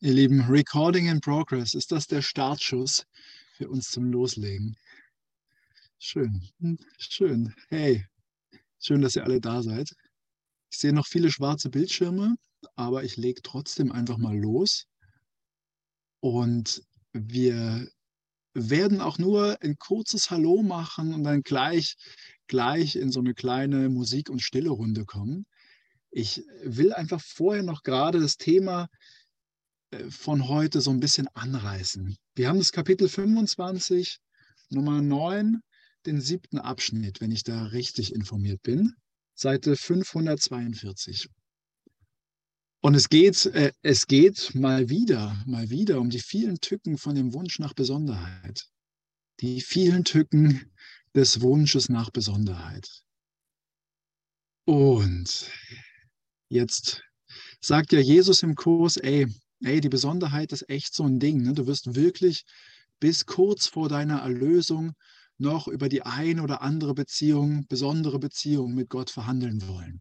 ihr Lieben, Recording in Progress. Ist das der Startschuss für uns zum Loslegen? Schön, hm, schön. Hey, schön, dass ihr alle da seid. Ich sehe noch viele schwarze Bildschirme, aber ich lege trotzdem einfach mal los. Und wir werden auch nur ein kurzes Hallo machen und dann gleich, gleich in so eine kleine Musik- und Stille-Runde kommen. Ich will einfach vorher noch gerade das Thema von heute so ein bisschen anreißen. Wir haben das Kapitel 25, Nummer 9, den siebten Abschnitt, wenn ich da richtig informiert bin, Seite 542. Und es geht, äh, es geht mal wieder, mal wieder um die vielen Tücken von dem Wunsch nach Besonderheit. Die vielen Tücken des Wunsches nach Besonderheit. Und jetzt sagt ja Jesus im Kurs, ey, ey, die Besonderheit ist echt so ein Ding. Ne? Du wirst wirklich bis kurz vor deiner Erlösung noch über die ein oder andere Beziehung, besondere Beziehung mit Gott verhandeln wollen.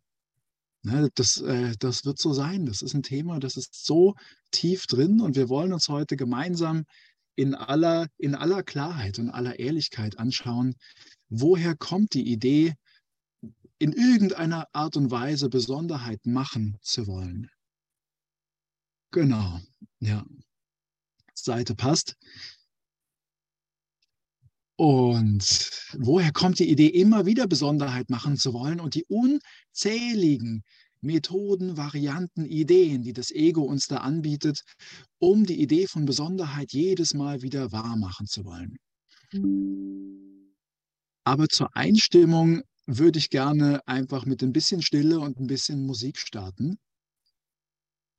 Ne, das, äh, das wird so sein. Das ist ein Thema, das ist so tief drin und wir wollen uns heute gemeinsam in aller, in aller Klarheit und aller Ehrlichkeit anschauen, woher kommt die Idee, in irgendeiner Art und Weise Besonderheit machen zu wollen. Genau, ja. Seite passt. Und woher kommt die Idee, immer wieder Besonderheit machen zu wollen und die unzähligen Methoden, Varianten, Ideen, die das Ego uns da anbietet, um die Idee von Besonderheit jedes Mal wieder wahr machen zu wollen? Aber zur Einstimmung würde ich gerne einfach mit ein bisschen Stille und ein bisschen Musik starten.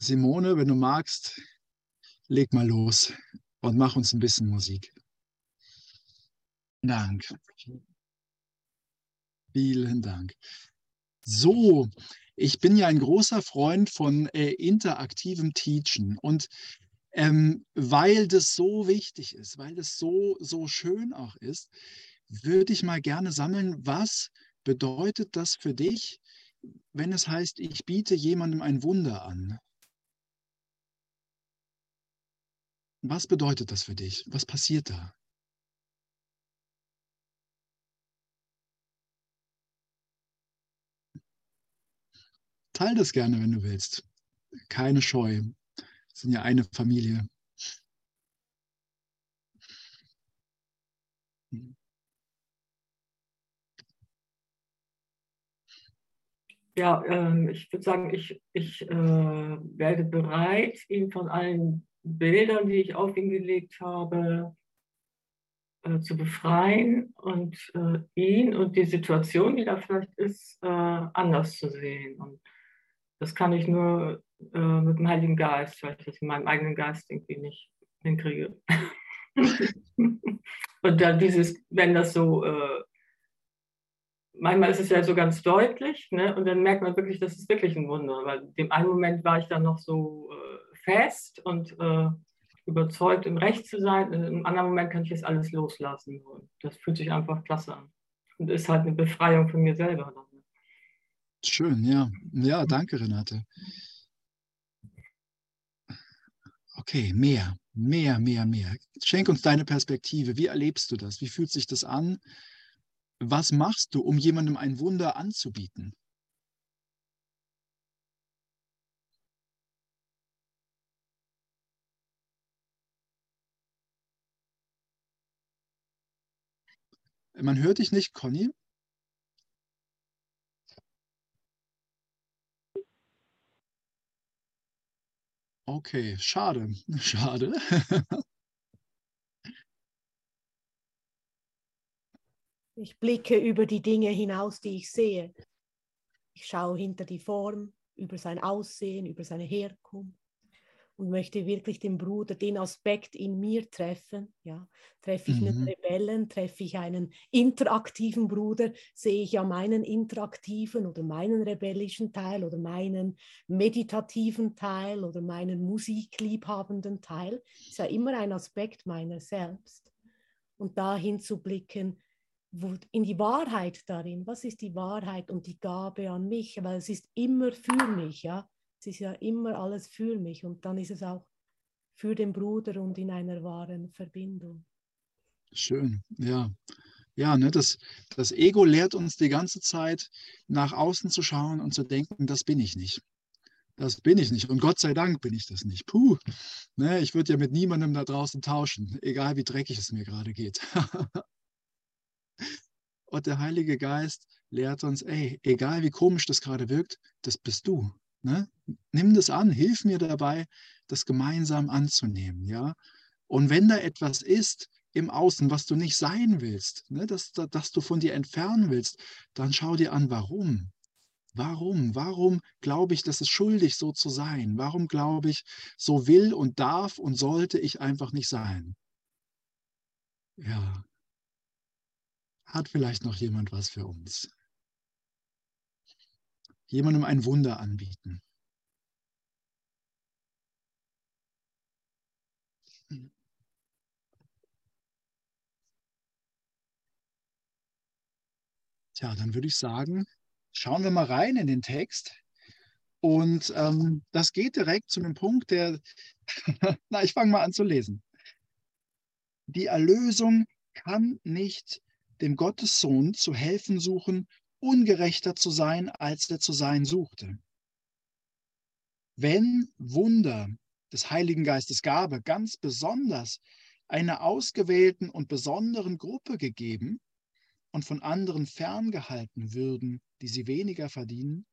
Simone, wenn du magst, leg mal los und mach uns ein bisschen Musik. Dank. Vielen Dank. So, ich bin ja ein großer Freund von äh, interaktivem Teachen und ähm, weil das so wichtig ist, weil das so, so schön auch ist, würde ich mal gerne sammeln, was bedeutet das für dich, wenn es heißt, ich biete jemandem ein Wunder an? Was bedeutet das für dich? Was passiert da? Teil das gerne, wenn du willst. Keine Scheu. Wir sind ja eine Familie. Ja, ähm, ich würde sagen, ich, ich äh, werde bereit, ihn von allen Bildern, die ich auf ihn gelegt habe, äh, zu befreien und äh, ihn und die Situation, die da vielleicht ist, äh, anders zu sehen. Und das kann ich nur äh, mit dem Heiligen Geist, weil ich das in meinem eigenen Geist irgendwie nicht hinkriege. und dann dieses, wenn das so, äh, manchmal ist es ja so ganz deutlich, ne? und dann merkt man wirklich, das ist wirklich ein Wunder, weil in dem einen Moment war ich dann noch so äh, fest und äh, überzeugt, im Recht zu sein, und im anderen Moment kann ich es alles loslassen. Und das fühlt sich einfach klasse an. Und ist halt eine Befreiung von mir selber. Schön, ja. Ja, danke, Renate. Okay, mehr, mehr, mehr, mehr. Schenk uns deine Perspektive. Wie erlebst du das? Wie fühlt sich das an? Was machst du, um jemandem ein Wunder anzubieten? Man hört dich nicht, Conny. Okay, schade, schade. Ich blicke über die Dinge hinaus, die ich sehe. Ich schaue hinter die Form, über sein Aussehen, über seine Herkunft und möchte wirklich den Bruder, den Aspekt in mir treffen. Ja, treffe ich mhm. einen Rebellen, treffe ich einen interaktiven Bruder, sehe ich ja meinen interaktiven oder meinen rebellischen Teil oder meinen meditativen Teil oder meinen musikliebhabenden Teil. Ist ja immer ein Aspekt meiner selbst. Und dahin zu blicken, in die Wahrheit darin. Was ist die Wahrheit und die Gabe an mich? Weil es ist immer für mich, ja. Es ist ja immer alles für mich und dann ist es auch für den Bruder und in einer wahren Verbindung. Schön, ja. Ja, ne, das, das Ego lehrt uns die ganze Zeit, nach außen zu schauen und zu denken, das bin ich nicht. Das bin ich nicht. Und Gott sei Dank bin ich das nicht. Puh, ne, ich würde ja mit niemandem da draußen tauschen, egal wie dreckig es mir gerade geht. und der Heilige Geist lehrt uns, ey, egal wie komisch das gerade wirkt, das bist du. Ne? Nimm das an, hilf mir dabei, das gemeinsam anzunehmen. Ja? Und wenn da etwas ist im Außen, was du nicht sein willst, ne? dass, dass du von dir entfernen willst, dann schau dir an, warum. Warum? Warum glaube ich, dass es schuldig so zu sein? Warum glaube ich, so will und darf und sollte ich einfach nicht sein? Ja. Hat vielleicht noch jemand was für uns? Jemandem ein Wunder anbieten. Tja, dann würde ich sagen, schauen wir mal rein in den Text. Und ähm, das geht direkt zu einem Punkt, der, na, ich fange mal an zu lesen. Die Erlösung kann nicht dem Gottessohn zu helfen suchen, ungerechter zu sein, als er zu sein suchte. Wenn Wunder des Heiligen Geistes Gabe ganz besonders einer ausgewählten und besonderen Gruppe gegeben und von anderen ferngehalten würden, die sie weniger verdienen,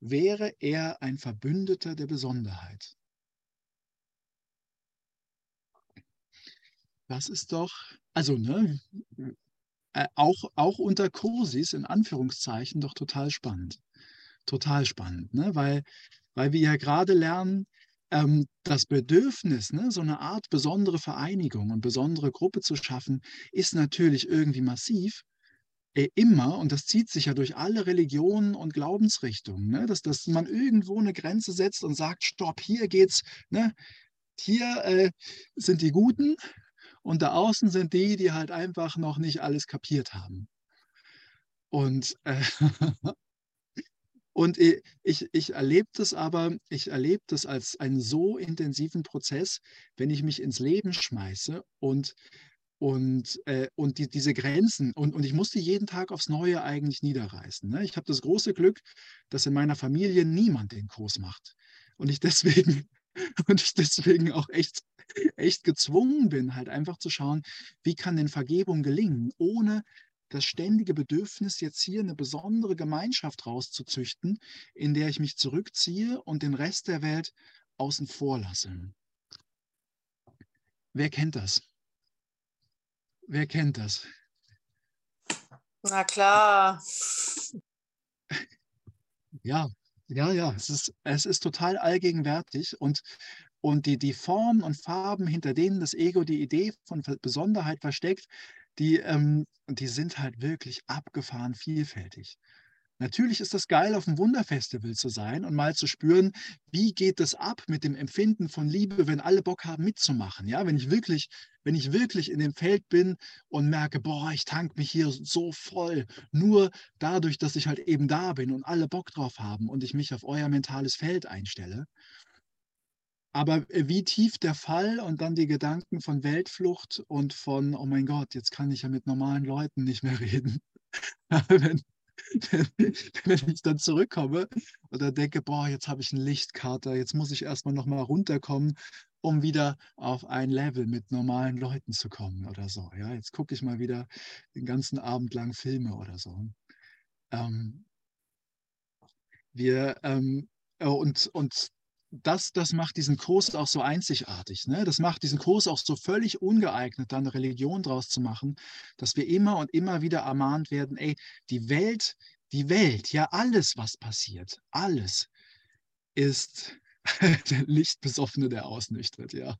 wäre er ein Verbündeter der Besonderheit. Das ist doch, also ne, auch, auch unter Kursis in Anführungszeichen doch total spannend. Total spannend, ne? weil, weil wir ja gerade lernen, ähm, das Bedürfnis, ne, so eine Art besondere Vereinigung und besondere Gruppe zu schaffen, ist natürlich irgendwie massiv äh, immer, und das zieht sich ja durch alle Religionen und Glaubensrichtungen, ne, dass, dass man irgendwo eine Grenze setzt und sagt, stopp, hier geht's, ne, hier äh, sind die Guten und da außen sind die, die halt einfach noch nicht alles kapiert haben. Und, äh, und ich, ich erlebe das aber, ich erlebe das als einen so intensiven Prozess, wenn ich mich ins Leben schmeiße und und, äh, und die, diese Grenzen, und, und ich musste jeden Tag aufs Neue eigentlich niederreißen. Ne? Ich habe das große Glück, dass in meiner Familie niemand den Kurs macht. Und ich deswegen, und ich deswegen auch echt, echt gezwungen bin, halt einfach zu schauen, wie kann denn Vergebung gelingen, ohne das ständige Bedürfnis, jetzt hier eine besondere Gemeinschaft rauszuzüchten, in der ich mich zurückziehe und den Rest der Welt außen vor lasse. Wer kennt das? Wer kennt das? Na klar. Ja, ja, ja, es ist, es ist total allgegenwärtig und, und die, die Formen und Farben, hinter denen das Ego die Idee von Besonderheit versteckt, die, ähm, die sind halt wirklich abgefahren vielfältig. Natürlich ist das geil, auf einem Wunderfestival zu sein und mal zu spüren, wie geht es ab mit dem Empfinden von Liebe, wenn alle Bock haben mitzumachen. Ja, wenn ich wirklich, wenn ich wirklich in dem Feld bin und merke, boah, ich tank mich hier so voll, nur dadurch, dass ich halt eben da bin und alle Bock drauf haben und ich mich auf euer mentales Feld einstelle. Aber äh, wie tief der Fall und dann die Gedanken von Weltflucht und von, oh mein Gott, jetzt kann ich ja mit normalen Leuten nicht mehr reden. wenn, wenn ich dann zurückkomme dann denke, boah, jetzt habe ich einen Lichtkater, jetzt muss ich erstmal nochmal runterkommen, um wieder auf ein Level mit normalen Leuten zu kommen oder so. Ja, jetzt gucke ich mal wieder den ganzen Abend lang Filme oder so. Ähm, wir ähm, oh, und, und das, das macht diesen Kurs auch so einzigartig. Ne? Das macht diesen Kurs auch so völlig ungeeignet, da eine Religion draus zu machen, dass wir immer und immer wieder ermahnt werden, ey, die Welt, die Welt, ja, alles, was passiert, alles ist der Lichtbesoffene, der ausnüchtert, ja.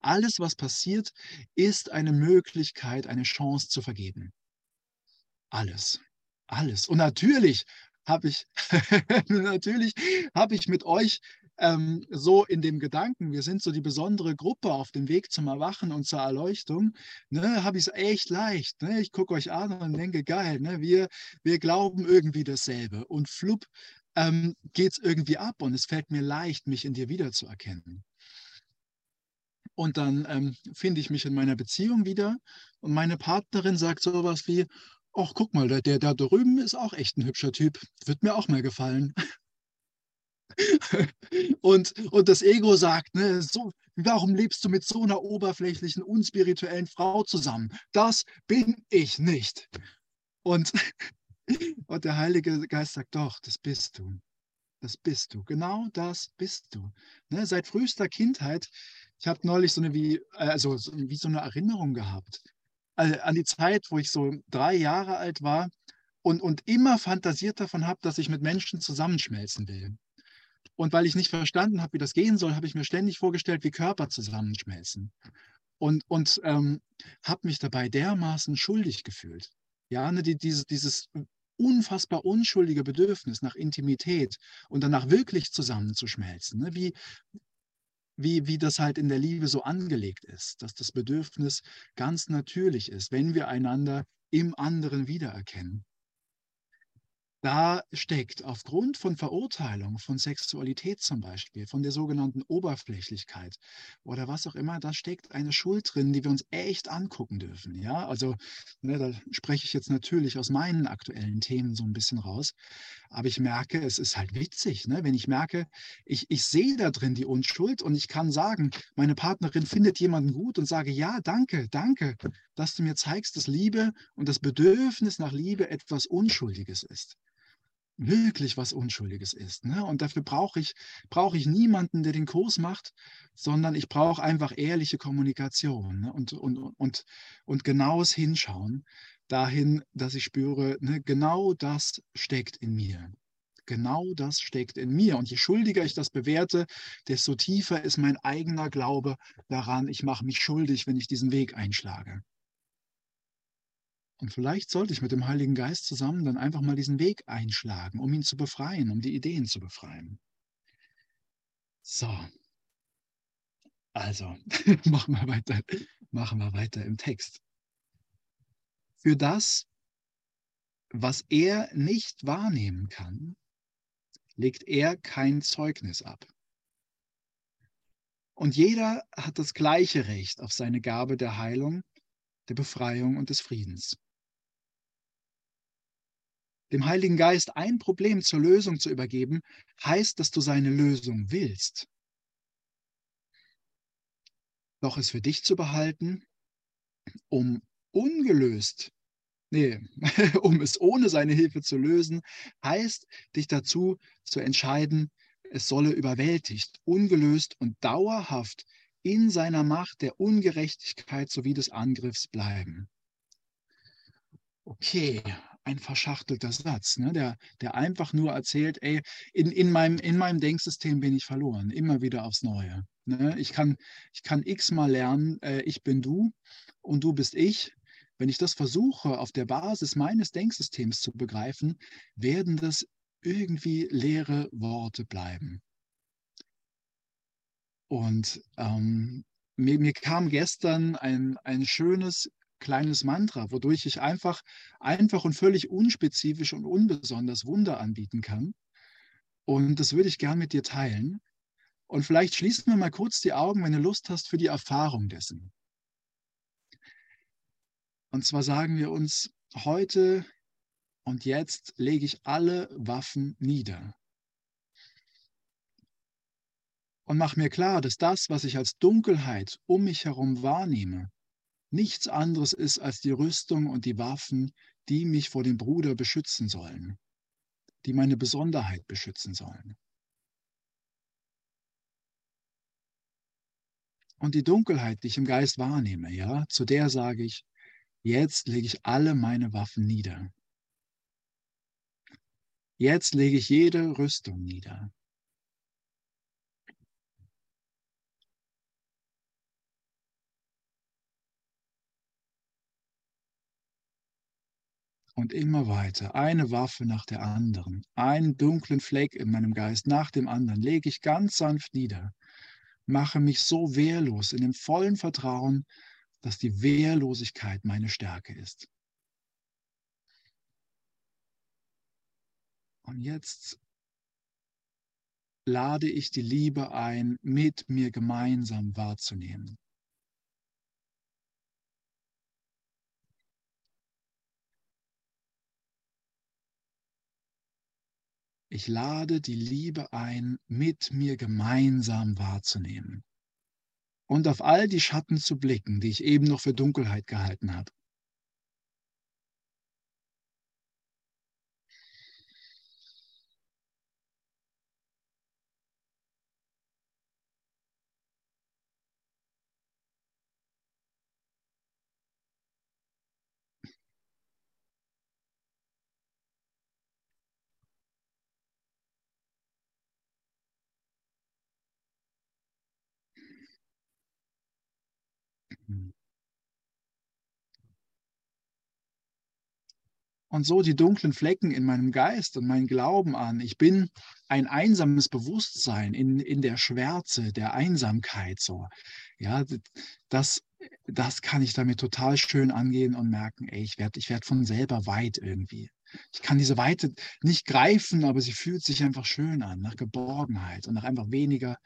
Alles, was passiert, ist eine Möglichkeit, eine Chance zu vergeben. Alles. Alles. Und natürlich habe ich, natürlich habe ich mit euch ähm, so in dem Gedanken, wir sind so die besondere Gruppe auf dem Weg zum Erwachen und zur Erleuchtung, ne, habe ich es echt leicht. Ne? Ich gucke euch an und denke, geil, ne? wir, wir glauben irgendwie dasselbe. Und flupp ähm, geht es irgendwie ab und es fällt mir leicht, mich in dir wiederzuerkennen. Und dann ähm, finde ich mich in meiner Beziehung wieder und meine Partnerin sagt sowas wie, ach guck mal, der, der da drüben ist auch echt ein hübscher Typ, wird mir auch mal gefallen. und, und das Ego sagt, ne, so, warum lebst du mit so einer oberflächlichen, unspirituellen Frau zusammen? Das bin ich nicht. Und, und der Heilige Geist sagt, doch, das bist du. Das bist du. Genau das bist du. Ne, seit frühester Kindheit, ich habe neulich so eine, wie, also, wie so eine Erinnerung gehabt äh, an die Zeit, wo ich so drei Jahre alt war und, und immer fantasiert davon habe, dass ich mit Menschen zusammenschmelzen will. Und weil ich nicht verstanden habe, wie das gehen soll, habe ich mir ständig vorgestellt, wie Körper zusammenschmelzen. Und, und ähm, habe mich dabei dermaßen schuldig gefühlt. Ja, ne, die, dieses, dieses unfassbar unschuldige Bedürfnis nach Intimität und danach wirklich zusammenzuschmelzen. Ne? Wie, wie, wie das halt in der Liebe so angelegt ist, dass das Bedürfnis ganz natürlich ist, wenn wir einander im anderen wiedererkennen da steckt aufgrund von Verurteilung von Sexualität zum Beispiel, von der sogenannten Oberflächlichkeit oder was auch immer, da steckt eine Schuld drin, die wir uns echt angucken dürfen. Ja, also ne, da spreche ich jetzt natürlich aus meinen aktuellen Themen so ein bisschen raus, aber ich merke, es ist halt witzig, ne? wenn ich merke, ich, ich sehe da drin die Unschuld und ich kann sagen, meine Partnerin findet jemanden gut und sage, ja, danke, danke, dass du mir zeigst, dass Liebe und das Bedürfnis nach Liebe etwas Unschuldiges ist wirklich was Unschuldiges ist. Ne? Und dafür brauche ich, brauche ich niemanden, der den Kurs macht, sondern ich brauche einfach ehrliche Kommunikation ne? und, und, und, und genaues Hinschauen dahin, dass ich spüre, ne, genau das steckt in mir. Genau das steckt in mir. Und je schuldiger ich das bewerte, desto tiefer ist mein eigener Glaube daran, ich mache mich schuldig, wenn ich diesen Weg einschlage. Und vielleicht sollte ich mit dem Heiligen Geist zusammen dann einfach mal diesen Weg einschlagen, um ihn zu befreien, um die Ideen zu befreien. So. Also, machen wir weiter, machen wir weiter im Text. Für das, was er nicht wahrnehmen kann, legt er kein Zeugnis ab. Und jeder hat das gleiche Recht auf seine Gabe der Heilung, der Befreiung und des Friedens dem Heiligen Geist ein Problem zur Lösung zu übergeben, heißt, dass du seine Lösung willst. Doch es für dich zu behalten, um ungelöst, nee, um es ohne seine Hilfe zu lösen, heißt, dich dazu zu entscheiden, es solle überwältigt, ungelöst und dauerhaft in seiner Macht der Ungerechtigkeit sowie des Angriffs bleiben. Okay, ein verschachtelter Satz, ne? der, der einfach nur erzählt, ey, in, in, meinem, in meinem Denksystem bin ich verloren, immer wieder aufs Neue. Ne? Ich, kann, ich kann x-mal lernen, äh, ich bin du und du bist ich. Wenn ich das versuche, auf der Basis meines Denksystems zu begreifen, werden das irgendwie leere Worte bleiben. Und ähm, mir, mir, kam gestern ein, ein schönes kleines Mantra, wodurch ich einfach, einfach und völlig unspezifisch und unbesonders Wunder anbieten kann. Und das würde ich gern mit dir teilen. Und vielleicht schließen wir mal kurz die Augen, wenn du Lust hast, für die Erfahrung dessen. Und zwar sagen wir uns, heute und jetzt lege ich alle Waffen nieder. Und mache mir klar, dass das, was ich als Dunkelheit um mich herum wahrnehme, nichts anderes ist als die Rüstung und die Waffen, die mich vor dem Bruder beschützen sollen, die meine Besonderheit beschützen sollen. Und die Dunkelheit, die ich im Geist wahrnehme, ja, zu der sage ich, jetzt lege ich alle meine Waffen nieder. Jetzt lege ich jede Rüstung nieder. Und immer weiter, eine Waffe nach der anderen, einen dunklen Fleck in meinem Geist nach dem anderen, lege ich ganz sanft nieder, mache mich so wehrlos in dem vollen Vertrauen, dass die Wehrlosigkeit meine Stärke ist. Und jetzt lade ich die Liebe ein, mit mir gemeinsam wahrzunehmen. Ich lade die Liebe ein, mit mir gemeinsam wahrzunehmen und auf all die Schatten zu blicken, die ich eben noch für Dunkelheit gehalten habe. Und so die dunklen Flecken in meinem Geist und meinen Glauben an. Ich bin ein einsames Bewusstsein in, in der Schwärze, der Einsamkeit. So. Ja, das, das kann ich damit total schön angehen und merken, ey, ich werde ich werd von selber weit irgendwie. Ich kann diese Weite nicht greifen, aber sie fühlt sich einfach schön an, nach Geborgenheit und nach einfach weniger,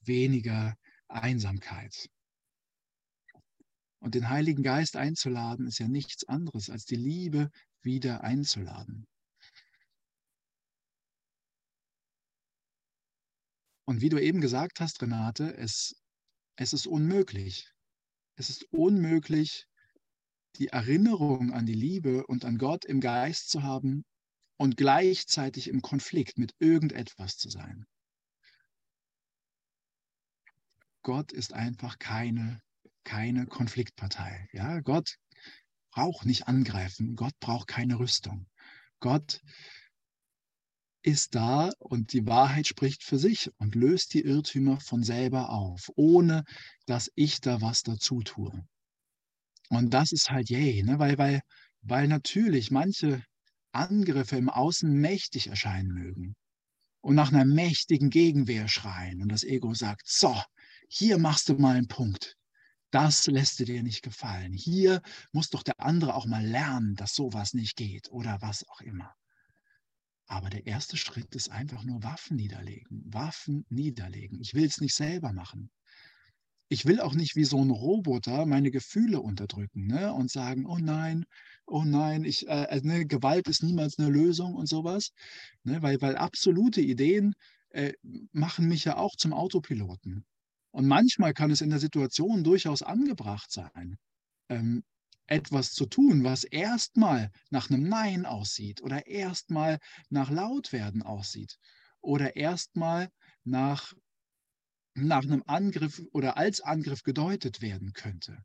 weniger Einsamkeit. Und den Heiligen Geist einzuladen, ist ja nichts anderes als die Liebe wieder einzuladen. Und wie du eben gesagt hast, Renate, es, es ist unmöglich. Es ist unmöglich, die Erinnerung an die Liebe und an Gott im Geist zu haben und gleichzeitig im Konflikt mit irgendetwas zu sein. Gott ist einfach keine, keine Konfliktpartei. Ja, Gott braucht nicht angreifen. Gott braucht keine Rüstung. Gott ist da und die Wahrheit spricht für sich und löst die Irrtümer von selber auf, ohne dass ich da was dazu tue. Und das ist halt yay, ne? weil, weil, weil natürlich manche Angriffe im Außen mächtig erscheinen mögen und nach einer mächtigen Gegenwehr schreien und das Ego sagt, so, hier machst du mal einen Punkt. Das lässt dir nicht gefallen. Hier muss doch der andere auch mal lernen, dass sowas nicht geht oder was auch immer. Aber der erste Schritt ist einfach nur Waffen niederlegen. Waffen niederlegen. Ich will es nicht selber machen. Ich will auch nicht wie so ein Roboter meine Gefühle unterdrücken ne? und sagen, oh nein, oh nein, ich, äh, äh ne, Gewalt ist niemals eine Lösung und sowas. Ne? Weil, weil absolute Ideen äh, machen mich ja auch zum Autopiloten. Und manchmal kann es in der Situation durchaus angebracht sein, ähm, etwas zu tun, was erstmal nach einem Nein aussieht oder erstmal nach Lautwerden aussieht oder erstmal nach, nach einem Angriff oder als Angriff gedeutet werden könnte.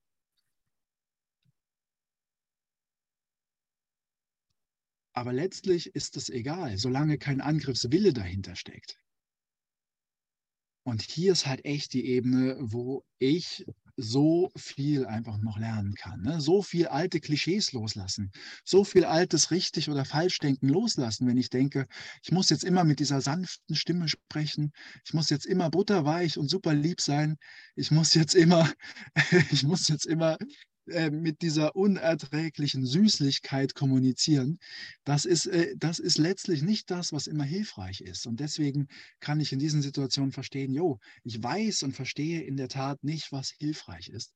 Aber letztlich ist es egal, solange kein Angriffswille dahinter steckt. Und hier ist halt echt die Ebene, wo ich so viel einfach noch lernen kann. Ne? So viel alte Klischees loslassen, so viel altes richtig oder falsch denken loslassen, wenn ich denke, ich muss jetzt immer mit dieser sanften Stimme sprechen, ich muss jetzt immer butterweich und super lieb sein, ich muss jetzt immer, ich muss jetzt immer äh, mit dieser unerträglichen Süßlichkeit kommunizieren, das ist, äh, das ist letztlich nicht das, was immer hilfreich ist. Und deswegen kann ich in diesen Situationen verstehen, jo, ich weiß und verstehe in der Tat nicht, was hilfreich ist,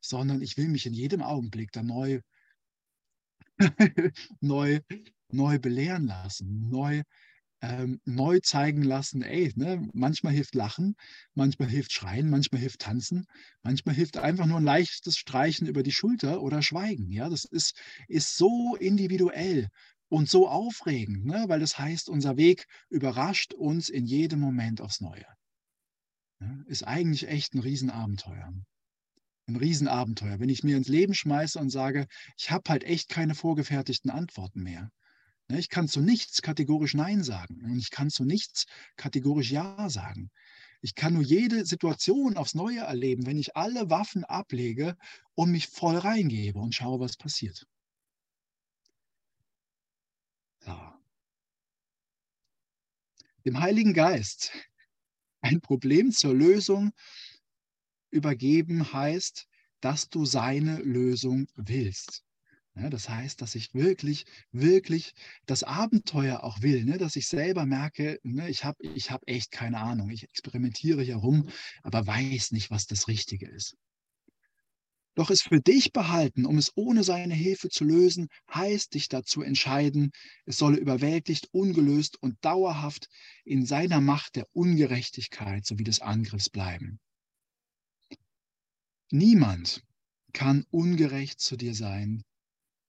sondern ich will mich in jedem Augenblick da neu, neu, neu belehren lassen, neu ähm, neu zeigen lassen, ey, ne, manchmal hilft Lachen, manchmal hilft Schreien, manchmal hilft Tanzen, manchmal hilft einfach nur ein leichtes Streichen über die Schulter oder Schweigen. Ja, das ist, ist so individuell und so aufregend, ne, weil das heißt, unser Weg überrascht uns in jedem Moment aufs Neue. Ja, ist eigentlich echt ein Riesenabenteuer ein Riesenabenteuer. Wenn ich mir ins Leben schmeiße und sage, ich habe halt echt keine vorgefertigten Antworten mehr. Ne, ich kann zu nichts kategorisch Nein sagen und ich kann zu nichts kategorisch Ja sagen. Ich kann nur jede Situation aufs Neue erleben, wenn ich alle Waffen ablege und mich voll reingebe und schaue, was passiert. So. Dem Heiligen Geist ein Problem zur Lösung übergeben heißt, dass du seine Lösung willst. Ne, das heißt, dass ich wirklich, wirklich das Abenteuer auch will, ne? dass ich selber merke, ne, ich habe ich hab echt keine Ahnung. Ich experimentiere hier rum, aber weiß nicht, was das Richtige ist. Doch es für dich behalten, um es ohne seine Hilfe zu lösen, heißt dich dazu entscheiden, es solle überwältigt, ungelöst und dauerhaft in seiner Macht der Ungerechtigkeit sowie des Angriffs bleiben. Niemand kann ungerecht zu dir sein,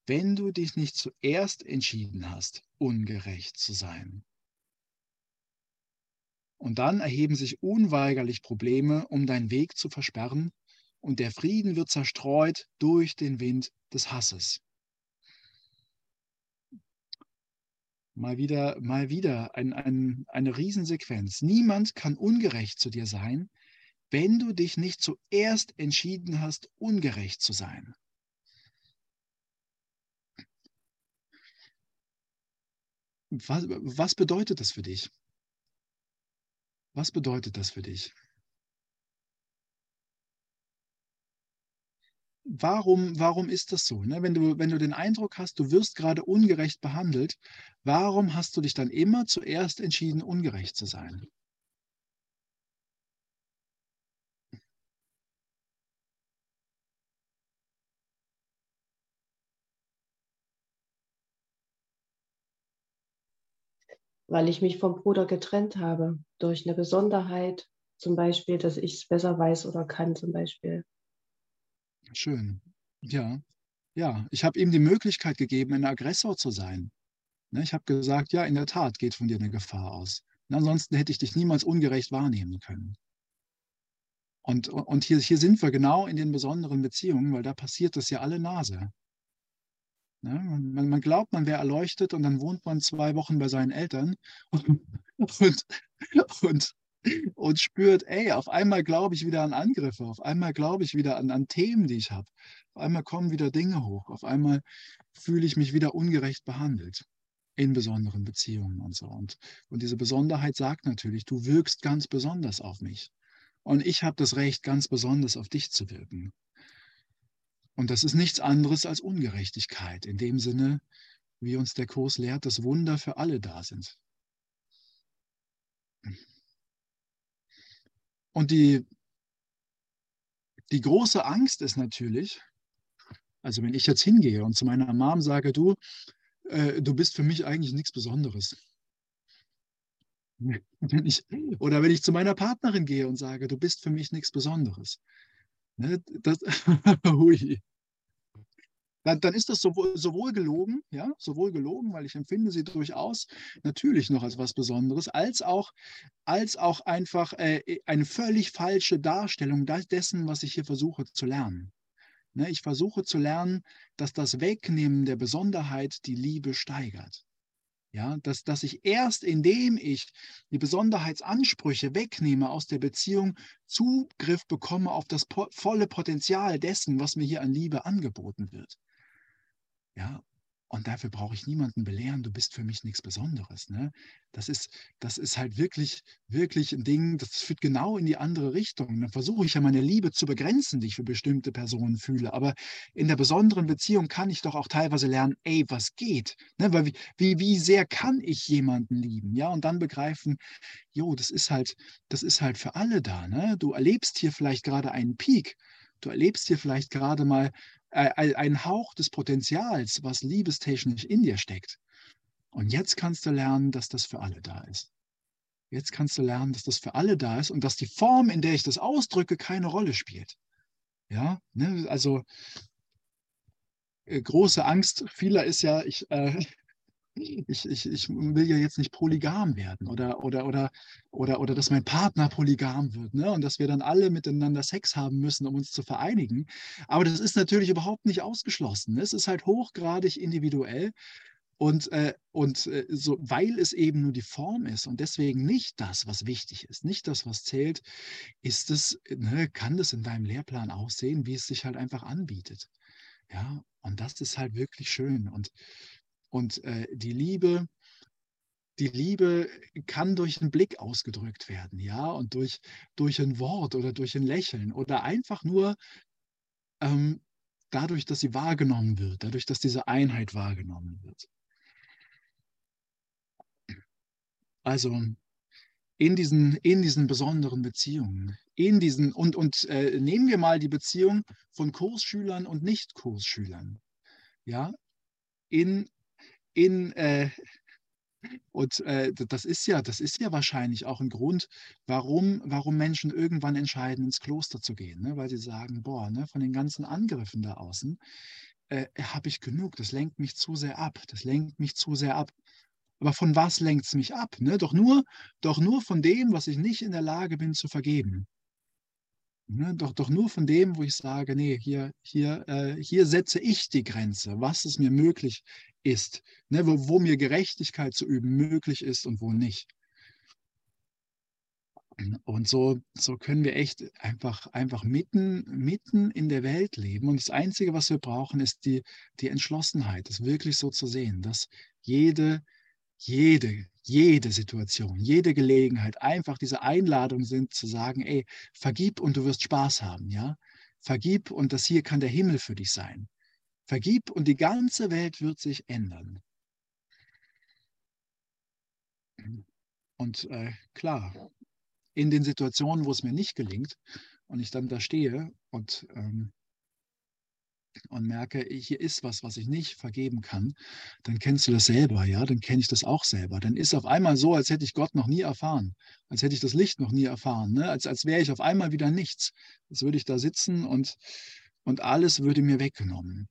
wenn du dich nicht zuerst entschieden hast, ungerecht zu sein. Und dann erheben sich unweigerlich Probleme, um deinen Weg zu versperren, und der Frieden wird zerstreut durch den Wind des Hasses. Mal wieder, mal wieder ein, ein, eine Riesensequenz. Niemand kann ungerecht zu dir sein, wenn du dich nicht zuerst entschieden hast, ungerecht zu sein. Was, was bedeutet das für dich? Was bedeutet das für dich? Warum, warum ist das so? Ne? Wenn, du, wenn du den Eindruck hast, du wirst gerade ungerecht behandelt, warum hast du dich dann immer zuerst entschieden, ungerecht zu sein? Weil ich mich vom Bruder getrennt habe durch eine Besonderheit, zum Beispiel, dass ich es besser weiß oder kann, zum Beispiel. Schön. Ja, ja. Ich habe ihm die Möglichkeit gegeben, ein Aggressor zu sein. Ne, ich habe gesagt, ja, in der Tat geht von dir eine Gefahr aus. ansonsten hätte ich dich niemals ungerecht wahrnehmen können. Und, und hier, hier sind wir genau in den besonderen Beziehungen, weil da passiert das ja alle Nase. Ne? Man, man, glaubt, man wäre erleuchtet und dann wohnt man zwei Wochen bei seinen Eltern und, und, und, und spürt, ey, auf einmal glaube ich wieder an Angriffe, auf einmal glaube ich wieder an, an Themen, die ich habe, auf einmal kommen wieder Dinge hoch, auf einmal fühle ich mich wieder ungerecht behandelt in besonderen Beziehungen und so. Und, und diese Besonderheit sagt natürlich, du wirkst ganz besonders auf mich. Und ich habe das Recht, ganz besonders auf dich zu wirken. Und das ist nichts anderes als Ungerechtigkeit, in dem Sinne, wie uns der Kurs lehrt, dass Wunder für alle da sind. Und die, die große Angst ist natürlich, also wenn ich jetzt hingehe und zu meiner Mom sage, du, äh, du bist für mich eigentlich nichts Besonderes. Wenn ich, oder wenn ich zu meiner Partnerin gehe und sage, du bist für mich nichts Besonderes. Ne, das. Dann, dann, ist das sowohl, sowohl, gelogen, ja, sowohl gelogen, weil ich empfinde sie durchaus natürlich noch als was Besonderes, als auch, als auch einfach äh, eine völlig falsche Darstellung dessen, was ich hier versuche zu lernen. Ne, ich versuche zu lernen, dass das Wegnehmen der Besonderheit die Liebe steigert. Ja, dass, dass ich erst indem ich die Besonderheitsansprüche wegnehme aus der Beziehung, Zugriff bekomme auf das po volle Potenzial dessen, was mir hier an Liebe angeboten wird. Ja, und dafür brauche ich niemanden belehren, du bist für mich nichts Besonderes. Ne? Das, ist, das ist halt wirklich, wirklich ein Ding, das führt genau in die andere Richtung. Dann versuche ich ja meine Liebe zu begrenzen, die ich für bestimmte Personen fühle. Aber in der besonderen Beziehung kann ich doch auch teilweise lernen, ey, was geht? Ne? Weil wie, wie, wie sehr kann ich jemanden lieben? Ja, und dann begreifen, jo, das ist halt, das ist halt für alle da. Ne? Du erlebst hier vielleicht gerade einen Peak. Du erlebst hier vielleicht gerade mal äh, ein Hauch des Potenzials, was liebestechnisch in dir steckt. Und jetzt kannst du lernen, dass das für alle da ist. Jetzt kannst du lernen, dass das für alle da ist und dass die Form, in der ich das ausdrücke, keine Rolle spielt. Ja, ne? also äh, große Angst vieler ist ja, ich, äh, ich, ich, ich will ja jetzt nicht polygam werden oder, oder, oder, oder, oder dass mein Partner polygam wird ne? und dass wir dann alle miteinander Sex haben müssen, um uns zu vereinigen. Aber das ist natürlich überhaupt nicht ausgeschlossen. Ne? Es ist halt hochgradig individuell. Und, äh, und äh, so, weil es eben nur die Form ist und deswegen nicht das, was wichtig ist, nicht das, was zählt, ist es, ne, kann das in deinem Lehrplan aussehen, wie es sich halt einfach anbietet. Ja, und das ist halt wirklich schön. Und und äh, die Liebe, die Liebe kann durch einen Blick ausgedrückt werden, ja, und durch, durch ein Wort oder durch ein Lächeln oder einfach nur ähm, dadurch, dass sie wahrgenommen wird, dadurch, dass diese Einheit wahrgenommen wird. Also in diesen, in diesen besonderen Beziehungen, in diesen, und, und äh, nehmen wir mal die Beziehung von Kursschülern und Nicht-Kursschülern. Ja, in, in äh, und äh, das ist ja, das ist ja wahrscheinlich auch ein Grund, warum, warum Menschen irgendwann entscheiden, ins Kloster zu gehen, ne? weil sie sagen, boah, ne, von den ganzen Angriffen da außen äh, habe ich genug, das lenkt mich zu sehr ab, das lenkt mich zu sehr ab. Aber von was lenkt es mich ab? Ne? Doch, nur, doch nur von dem, was ich nicht in der Lage bin zu vergeben. Ne? Doch, doch nur von dem, wo ich sage, nee, hier, hier, äh, hier setze ich die Grenze, was es mir möglich ist, ne? wo, wo mir Gerechtigkeit zu üben möglich ist und wo nicht. Und so, so können wir echt einfach, einfach mitten, mitten in der Welt leben. Und das Einzige, was wir brauchen, ist die, die Entschlossenheit, es wirklich so zu sehen, dass jede, jede, jede Situation, jede Gelegenheit einfach diese Einladung sind zu sagen, ey, vergib und du wirst Spaß haben, ja? Vergib und das hier kann der Himmel für dich sein. Vergib und die ganze Welt wird sich ändern. Und äh, klar, in den Situationen, wo es mir nicht gelingt und ich dann da stehe und ähm, und merke, hier ist was, was ich nicht vergeben kann, dann kennst du das selber, ja, dann kenne ich das auch selber. Dann ist auf einmal so, als hätte ich Gott noch nie erfahren, als hätte ich das Licht noch nie erfahren, ne? als, als wäre ich auf einmal wieder nichts. Als würde ich da sitzen und, und alles würde mir weggenommen.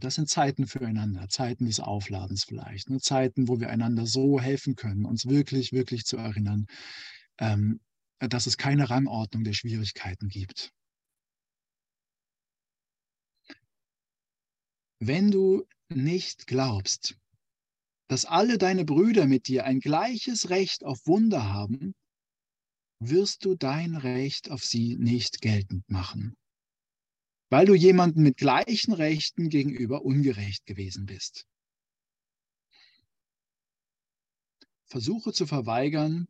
Das sind Zeiten füreinander, Zeiten des Aufladens vielleicht, ne? Zeiten, wo wir einander so helfen können, uns wirklich, wirklich zu erinnern, ähm, dass es keine Rangordnung der Schwierigkeiten gibt. Wenn du nicht glaubst, dass alle deine Brüder mit dir ein gleiches Recht auf Wunder haben, wirst du dein Recht auf sie nicht geltend machen, weil du jemanden mit gleichen Rechten gegenüber ungerecht gewesen bist. Versuche zu verweigern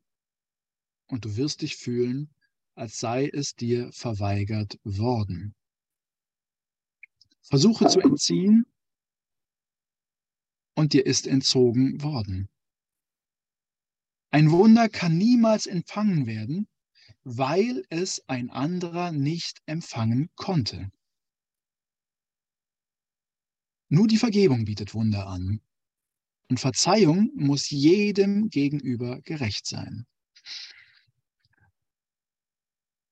und du wirst dich fühlen, als sei es dir verweigert worden. Versuche zu entziehen und dir ist entzogen worden. Ein Wunder kann niemals empfangen werden, weil es ein anderer nicht empfangen konnte. Nur die Vergebung bietet Wunder an. Und Verzeihung muss jedem gegenüber gerecht sein.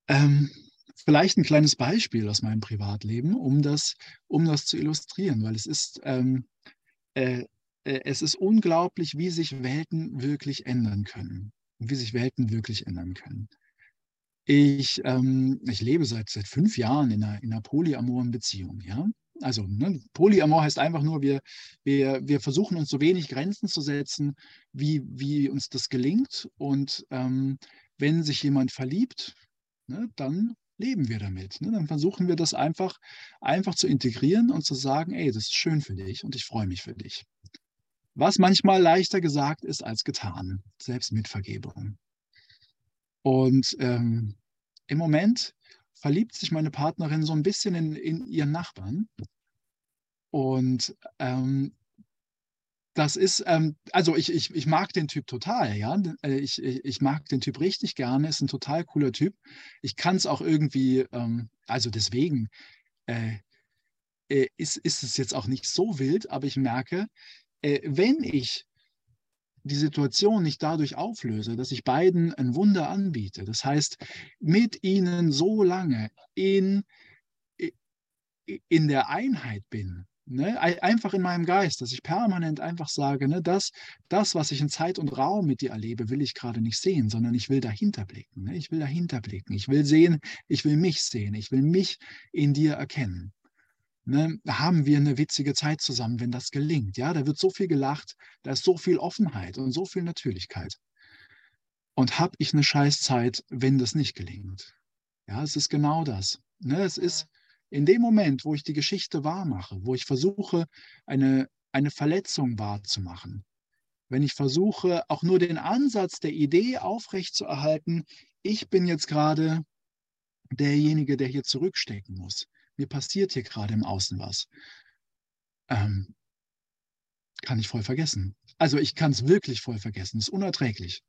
Ähm, vielleicht ein kleines Beispiel aus meinem Privatleben, um das, um das zu illustrieren, weil es ist, ähm, äh, äh, es ist unglaublich, wie sich Welten wirklich ändern können. Wie sich Welten wirklich ändern können. Ich, ähm, ich lebe seit, seit fünf Jahren in einer, in einer polyamoren Beziehung. Ja? Also ne, Polyamor heißt einfach nur, wir, wir, wir versuchen uns so wenig Grenzen zu setzen, wie, wie uns das gelingt. Und ähm, wenn sich jemand verliebt, ne, dann leben wir damit. Ne? Dann versuchen wir das einfach, einfach zu integrieren und zu sagen, ey, das ist schön für dich und ich freue mich für dich. Was manchmal leichter gesagt ist als getan, selbst mit Vergebung. Und ähm, im Moment verliebt sich meine Partnerin so ein bisschen in, in ihren Nachbarn. Und ähm, das ist, ähm, also ich, ich, ich mag den Typ total, ja. Äh, ich, ich mag den Typ richtig gerne, ist ein total cooler Typ. Ich kann es auch irgendwie, ähm, also deswegen äh, äh, ist, ist es jetzt auch nicht so wild, aber ich merke, äh, wenn ich die Situation nicht dadurch auflöse, dass ich beiden ein Wunder anbiete, das heißt, mit ihnen so lange in, in der Einheit bin, Ne? Einfach in meinem Geist, dass ich permanent einfach sage, ne, das, das, was ich in Zeit und Raum mit dir erlebe, will ich gerade nicht sehen, sondern ich will dahinter blicken. Ne? Ich will dahinter blicken. Ich will sehen, ich will mich sehen. Ich will mich in dir erkennen. Ne? Haben wir eine witzige Zeit zusammen, wenn das gelingt. Ja, da wird so viel gelacht, da ist so viel Offenheit und so viel Natürlichkeit. Und habe ich eine Scheißzeit, wenn das nicht gelingt? Ja, es ist genau das. Ne? Es ist in dem Moment, wo ich die Geschichte wahrmache, wo ich versuche, eine, eine Verletzung wahrzumachen, wenn ich versuche, auch nur den Ansatz der Idee aufrechtzuerhalten, ich bin jetzt gerade derjenige, der hier zurückstecken muss. Mir passiert hier gerade im Außen was. Ähm, kann ich voll vergessen. Also ich kann es wirklich voll vergessen. Es ist unerträglich.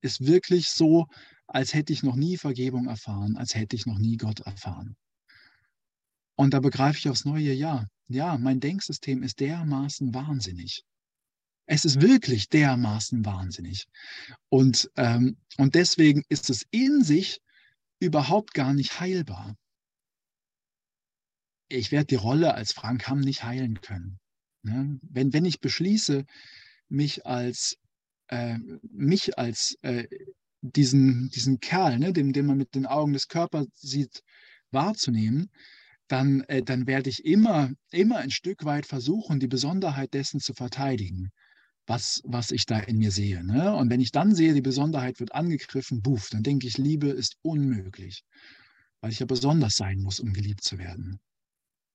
ist wirklich so, als hätte ich noch nie Vergebung erfahren, als hätte ich noch nie Gott erfahren. Und da begreife ich aufs neue Jahr, ja, mein Denksystem ist dermaßen wahnsinnig. Es ist wirklich dermaßen wahnsinnig. Und, ähm, und deswegen ist es in sich überhaupt gar nicht heilbar. Ich werde die Rolle als Frank Hamm nicht heilen können. Ne? Wenn, wenn ich beschließe, mich als, äh, mich als äh, diesen, diesen Kerl, ne, den, den man mit den Augen des Körpers sieht, wahrzunehmen, dann, äh, dann werde ich immer, immer ein Stück weit versuchen, die Besonderheit dessen zu verteidigen was, was ich da in mir sehe. Ne? Und wenn ich dann sehe, die Besonderheit wird angegriffen, buff, dann denke ich, Liebe ist unmöglich, weil ich ja besonders sein muss, um geliebt zu werden.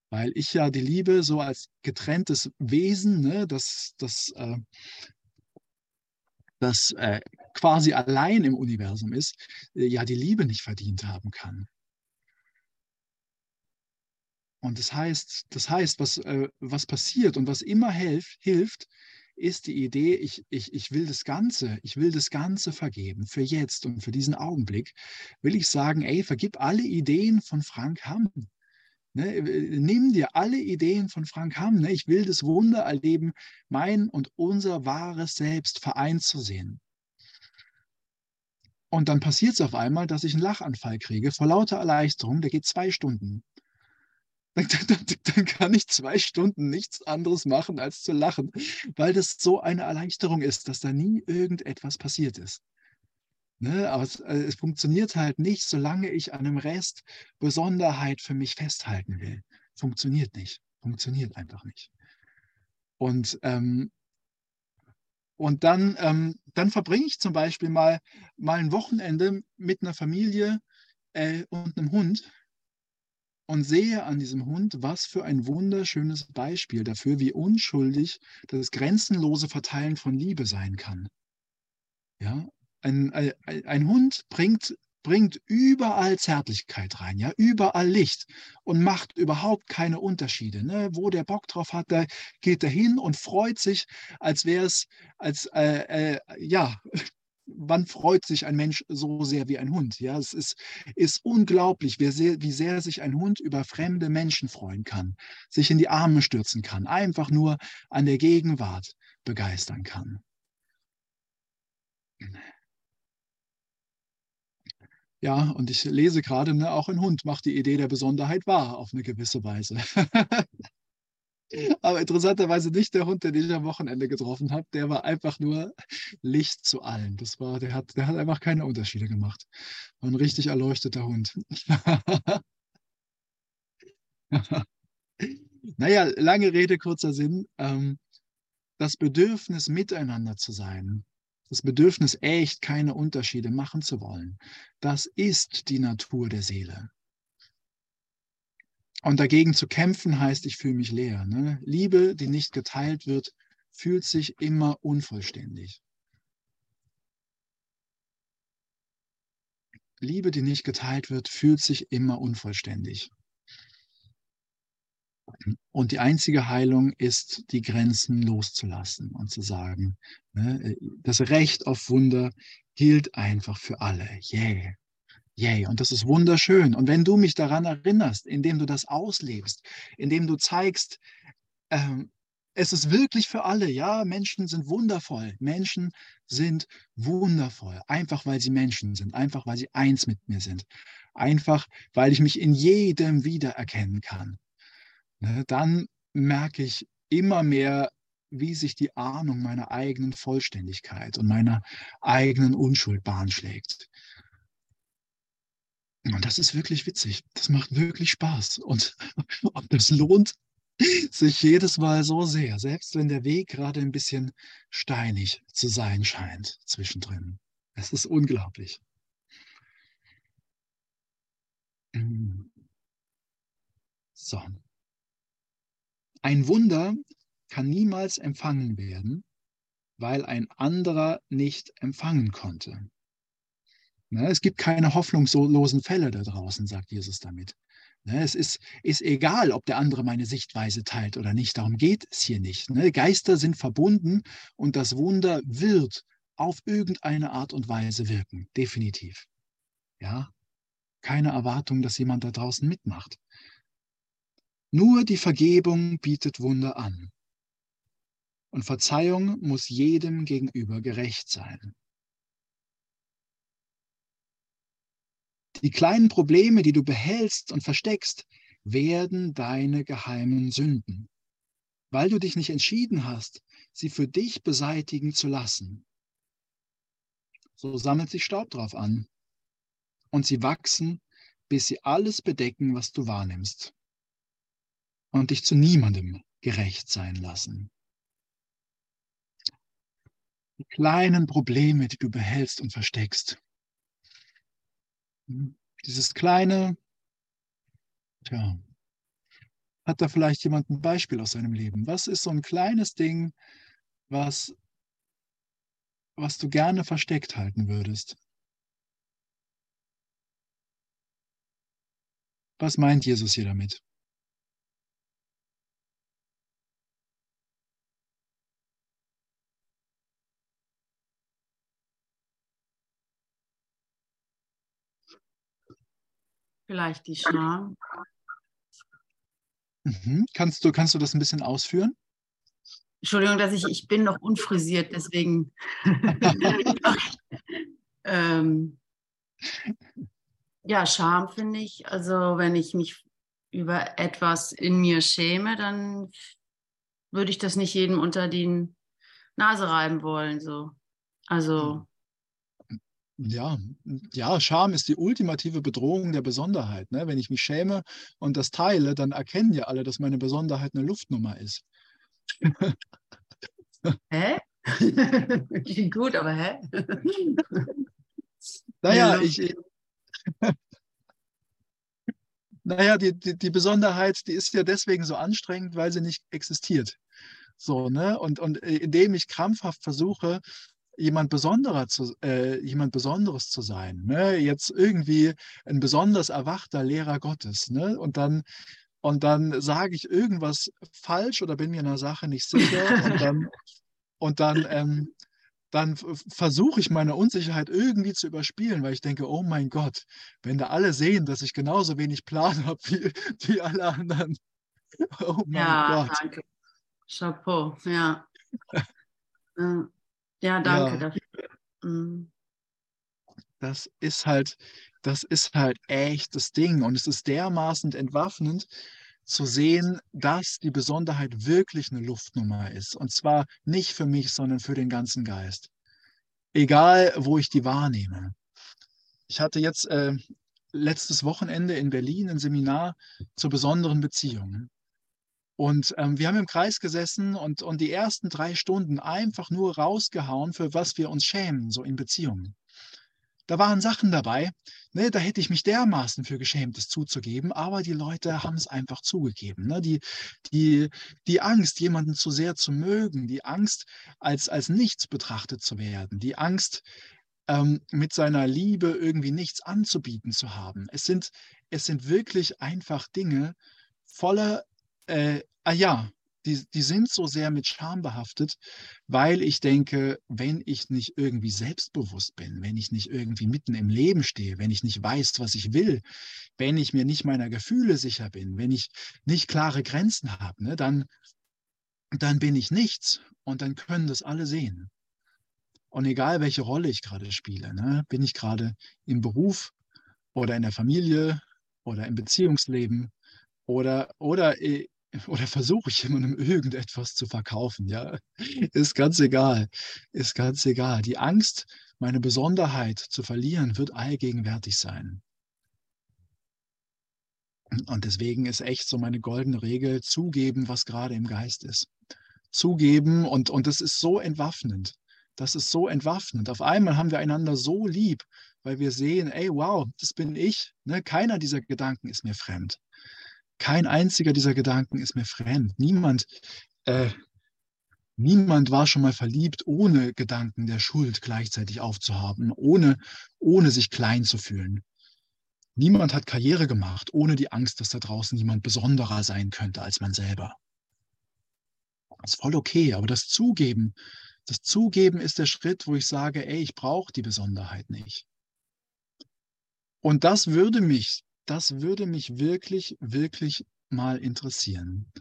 Weil ich ja die Liebe so als getrenntes Wesen, ne, das, das, äh, das äh, quasi allein im Universum ist, äh, ja die Liebe nicht verdient haben kann. Und das heißt, das heißt, was, äh, was passiert und was immer helf, hilft, ist die Idee, ich, ich, ich will das Ganze, ich will das Ganze vergeben für jetzt und für diesen Augenblick, will ich sagen, ey, vergib alle Ideen von Frank Hamm. Ne, nimm dir alle Ideen von Frank Hamm. Ne? Ich will das Wunder erleben, mein und unser wahres Selbst vereint zu sehen. Und dann passiert es auf einmal, dass ich einen Lachanfall kriege vor lauter Erleichterung, der geht zwei Stunden. Dann, dann, dann, kann ich zwei Stunden nichts anderes machen, als zu lachen, weil das so eine Erleichterung ist, dass da nie irgendetwas passiert ist. Ne? Aber es, äh, es funktioniert halt nicht, solange ich an einem Rest Besonderheit für mich festhalten will. Funktioniert nicht. Funktioniert einfach nicht. Und, ähm, und dann, ähm, dann verbringe ich zum Beispiel mal, mal ein Wochenende mit einer Familie äh, und einem Hund und sehe an diesem Hund, was für ein wunderschönes Beispiel dafür, wie unschuldig das grenzenlose Verteilen von Liebe sein kann. Ja, ein, ein, ein Hund bringt, bringt überall Zärtlichkeit rein, ja, überall Licht und macht überhaupt keine Unterschiede. Ne? Wo der Bock drauf hat, da geht er hin und freut sich, als wäre es, als, äh, äh, ja, wann freut sich ein Mensch so sehr wie ein Hund? Ja, es ist, ist unglaublich, wie sehr, wie sehr sich ein Hund über fremde Menschen freuen kann, sich in die Arme stürzen kann, einfach nur an der Gegenwart begeistern kann. Ja, und ich lese gerade, ne, auch ein Hund macht die Idee der Besonderheit wahr auf eine gewisse Weise. Aber interessanterweise nicht der Hund, den ich am Wochenende getroffen habe. Der war einfach nur Licht zu allen. Das war, der hat, der hat einfach keine Unterschiede gemacht. War ein richtig erleuchteter Hund. naja, lange Rede, kurzer Sinn. Ähm, das Bedürfnis, miteinander zu sein, das Bedürfnis, echt keine Unterschiede machen zu wollen, das ist die Natur der Seele. Und dagegen zu kämpfen heißt, ich fühle mich leer. Ne? Liebe, die nicht geteilt wird, fühlt sich immer unvollständig. Liebe, die nicht geteilt wird, fühlt sich immer unvollständig. Und die einzige Heilung ist, die Grenzen loszulassen und zu sagen, ne, das Recht auf Wunder gilt einfach für alle. Yeah. Yay, und das ist wunderschön. Und wenn du mich daran erinnerst, indem du das auslebst, indem du zeigst, ähm, es ist wirklich für alle, ja, Menschen sind wundervoll. Menschen sind wundervoll, einfach weil sie Menschen sind, einfach weil sie eins mit mir sind, einfach weil ich mich in jedem wiedererkennen kann. Ne, dann merke ich immer mehr, wie sich die Ahnung meiner eigenen Vollständigkeit und meiner eigenen Unschuld Bahn schlägt. Und das ist wirklich witzig. Das macht wirklich Spaß. Und, und das lohnt sich jedes Mal so sehr, selbst wenn der Weg gerade ein bisschen steinig zu sein scheint zwischendrin. Es ist unglaublich. So. Ein Wunder kann niemals empfangen werden, weil ein anderer nicht empfangen konnte. Ne, es gibt keine hoffnungslosen Fälle da draußen, sagt Jesus damit. Ne, es ist, ist egal, ob der andere meine Sichtweise teilt oder nicht. Darum geht es hier nicht. Ne, Geister sind verbunden und das Wunder wird auf irgendeine Art und Weise wirken, definitiv. Ja, keine Erwartung, dass jemand da draußen mitmacht. Nur die Vergebung bietet Wunder an. Und Verzeihung muss jedem gegenüber gerecht sein. Die kleinen Probleme, die du behältst und versteckst, werden deine geheimen Sünden, weil du dich nicht entschieden hast, sie für dich beseitigen zu lassen. So sammelt sich Staub drauf an und sie wachsen, bis sie alles bedecken, was du wahrnimmst und dich zu niemandem gerecht sein lassen. Die kleinen Probleme, die du behältst und versteckst. Dieses kleine, tja, hat da vielleicht jemand ein Beispiel aus seinem Leben? Was ist so ein kleines Ding, was, was du gerne versteckt halten würdest? Was meint Jesus hier damit? Vielleicht die Scham. Mhm. Kannst, du, kannst du das ein bisschen ausführen? Entschuldigung, dass ich, ich bin noch unfrisiert, deswegen. ähm, ja, Scham finde ich. Also wenn ich mich über etwas in mir schäme, dann würde ich das nicht jedem unter die Nase reiben wollen. So. Also ja, ja, Scham ist die ultimative Bedrohung der Besonderheit. Ne? Wenn ich mich schäme und das teile, dann erkennen ja alle, dass meine Besonderheit eine Luftnummer ist. hä? Klingt gut, aber hä? naja, ich. naja, die, die, die Besonderheit, die ist ja deswegen so anstrengend, weil sie nicht existiert. So, ne? Und, und äh, indem ich krampfhaft versuche, jemand Besonderer zu, äh, jemand Besonderes zu sein. Ne? Jetzt irgendwie ein besonders erwachter Lehrer Gottes. Ne? Und dann, und dann sage ich irgendwas falsch oder bin mir einer Sache nicht sicher und dann, und dann, ähm, dann versuche ich meine Unsicherheit irgendwie zu überspielen, weil ich denke, oh mein Gott, wenn da alle sehen, dass ich genauso wenig Plan habe wie, wie alle anderen. Oh mein ja, Gott. Danke. Chapeau, ja. Ja, danke ja. dafür. Mhm. Das ist halt, das ist halt echt das Ding. Und es ist dermaßen entwaffnend zu sehen, dass die Besonderheit wirklich eine Luftnummer ist. Und zwar nicht für mich, sondern für den ganzen Geist. Egal, wo ich die wahrnehme. Ich hatte jetzt äh, letztes Wochenende in Berlin ein Seminar zu besonderen Beziehungen. Und ähm, wir haben im Kreis gesessen und, und die ersten drei Stunden einfach nur rausgehauen, für was wir uns schämen, so in Beziehungen. Da waren Sachen dabei, ne, da hätte ich mich dermaßen für geschämt, es zuzugeben, aber die Leute haben es einfach zugegeben. Ne? Die, die, die Angst, jemanden zu sehr zu mögen, die Angst, als, als nichts betrachtet zu werden, die Angst, ähm, mit seiner Liebe irgendwie nichts anzubieten zu haben. Es sind, es sind wirklich einfach Dinge voller äh, ah ja, die, die sind so sehr mit Scham behaftet, weil ich denke, wenn ich nicht irgendwie selbstbewusst bin, wenn ich nicht irgendwie mitten im Leben stehe, wenn ich nicht weiß, was ich will, wenn ich mir nicht meiner Gefühle sicher bin, wenn ich nicht klare Grenzen habe, ne, dann, dann bin ich nichts und dann können das alle sehen. Und egal, welche Rolle ich gerade spiele, ne, bin ich gerade im Beruf oder in der Familie oder im Beziehungsleben oder, oder äh, oder versuche ich jemandem irgendetwas zu verkaufen, ja, ist ganz egal, ist ganz egal. Die Angst, meine Besonderheit zu verlieren, wird allgegenwärtig sein. Und deswegen ist echt so meine goldene Regel, zugeben, was gerade im Geist ist. Zugeben und, und das ist so entwaffnend. Das ist so entwaffnend. Auf einmal haben wir einander so lieb, weil wir sehen, ey, wow, das bin ich. Ne? Keiner dieser Gedanken ist mir fremd. Kein einziger dieser Gedanken ist mir fremd. Niemand, äh, niemand war schon mal verliebt, ohne Gedanken der Schuld gleichzeitig aufzuhaben, ohne, ohne sich klein zu fühlen. Niemand hat Karriere gemacht, ohne die Angst, dass da draußen jemand besonderer sein könnte als man selber. Das ist voll okay, aber das Zugeben, Das Zugeben ist der Schritt, wo ich sage, ey, ich brauche die Besonderheit nicht. Und das würde mich, das würde mich wirklich, wirklich mal interessieren.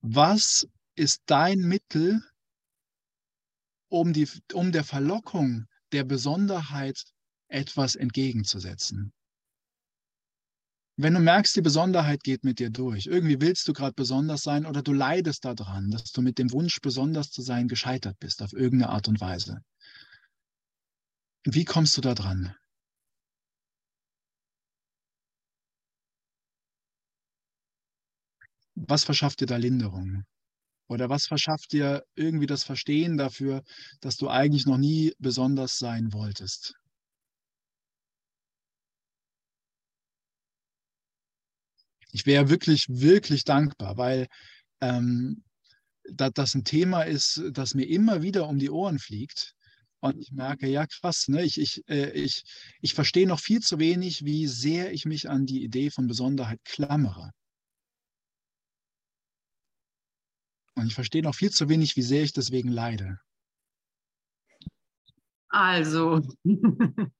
Was ist dein Mittel, um, die, um der Verlockung der Besonderheit etwas entgegenzusetzen? Wenn du merkst, die Besonderheit geht mit dir durch, irgendwie willst du gerade besonders sein oder du leidest daran, dass du mit dem Wunsch, besonders zu sein, gescheitert bist auf irgendeine Art und Weise. Wie kommst du da dran? Was verschafft dir da Linderung? Oder was verschafft dir irgendwie das Verstehen dafür, dass du eigentlich noch nie besonders sein wolltest? Ich wäre wirklich, wirklich dankbar, weil ähm, da, das ein Thema ist, das mir immer wieder um die Ohren fliegt. Und ich merke, ja krass, ne? ich, ich, äh, ich, ich verstehe noch viel zu wenig, wie sehr ich mich an die Idee von Besonderheit klammere. Und ich verstehe noch viel zu wenig, wie sehr ich deswegen leide. Also,